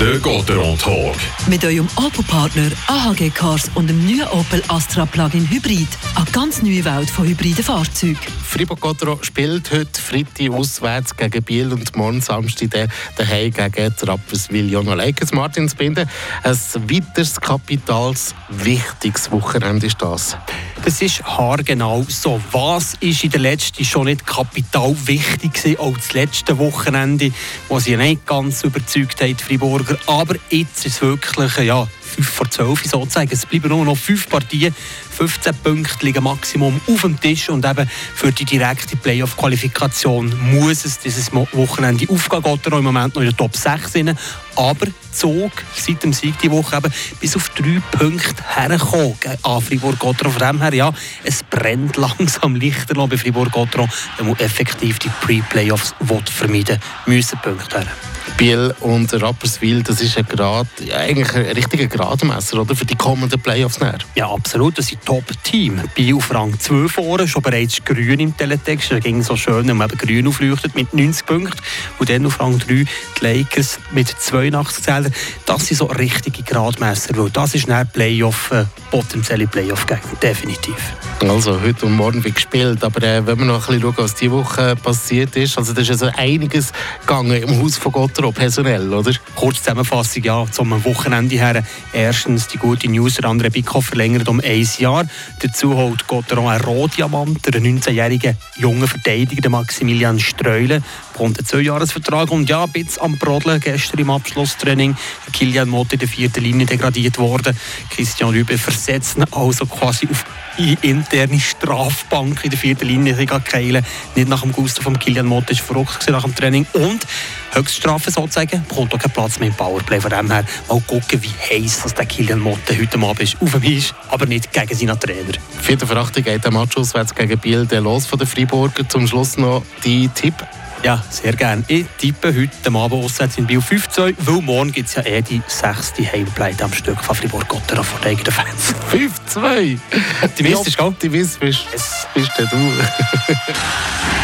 Der Gotteron Talk. Mit eurem Opel-Partner AHG Cars und dem neuen Opel Astra Plug-in Hybrid. Eine ganz neue Welt von hybriden Fahrzeugen. Fribourg Gottero spielt heute Freitag auswärts gegen Biel und morgen Samstag daheim gegen Rapperswil Jono Lakers Martins binden. Ein weiteres kapitals wichtiges Wochenende ist das. Das ist haargenau so. Was ist in der letzten schon nicht kapital wichtig gewesen, auch das letzte Wochenende, wo sie nicht ganz überzeugt haben, die. Aber jetzt ist es wirklich, ja, 5 vor 12 sozusagen. Es bleiben nur noch 5 Partien, 15 Punkte liegen Maximum auf dem Tisch und eben für die direkte Playoff-Qualifikation muss es dieses Wochenende aufgehen. Geht er im Moment noch in der Top 6 rein, aber zog seit dem Sieg die Woche eben bis auf 3 Punkte hergekommen an Fribourg-Gotteron. Von dem her, ja, es brennt langsam Lichter bei Fribourg-Gotteron, der muss effektiv die Pre-Playoffs vermeiden müssen Punkte her. Biel und Rapperswil, das ist ein Grad, ja, eigentlich ein richtiger Gradmesser oder, für die kommenden Playoffs. Näher. Ja, absolut. Das ist ein Top-Team. Biel auf Rang 2 vorne, schon bereits grün im Teletext. Da ging so schön, wenn man eben grün aufleuchtet mit 90 Punkten. Und dann auf Rang 3 die Lakers mit 82 Zählern. Das sind so richtige Gradmesser, weil das ist ein Playoff, äh, potenzielle Playoff-Gegner, definitiv. Also heute und morgen wird gespielt, aber äh, wenn wir noch ein bisschen schauen, was diese Woche passiert ist, also da ist also einiges gegangen im Haus von Gotteron, personell, oder? Kurz Zusammenfassung, ja, zum Wochenende her. Erstens die gute News, der andere Biko verlängert um ein Jahr. Dazu holt Gotteron einen Rohdiamant, einen 19-jährigen jungen Verteidiger, Maximilian Streule, bekommt einen Zwei-Jahres-Vertrag und ja, ein bisschen am Brodeln gestern im Abschlusstraining. Kilian Motte in der vierten Linie degradiert worden. Christian Rübe versetzt also quasi auf die interne Strafbank in der vierten Linie keilen. Nicht nach dem Gusto von Kilian Motte, ist verrückt nach dem Training. Und Höchststrafe sozusagen, bekommt auch keinen Platz mehr im Powerplay. Von dem her mal gucken, wie heiß der Kilian Motte heute Abend ist. Auf dem ist, aber nicht gegen seinen Trainer. Vierte Verachtung geht der Match auswärts gegen Biel los von den Freiburger. Zum Schluss noch die Tipp. Ja, sehr gerne. Ich tippe heute Abend auswärts in Biel 5-2, weil morgen gibt es ja eh die sechste Heimplate am Stück von Fribourg-Gotteron von den eigenen Fans. 5-2? Optimistisch, gell? Optimistisch bist, bist du.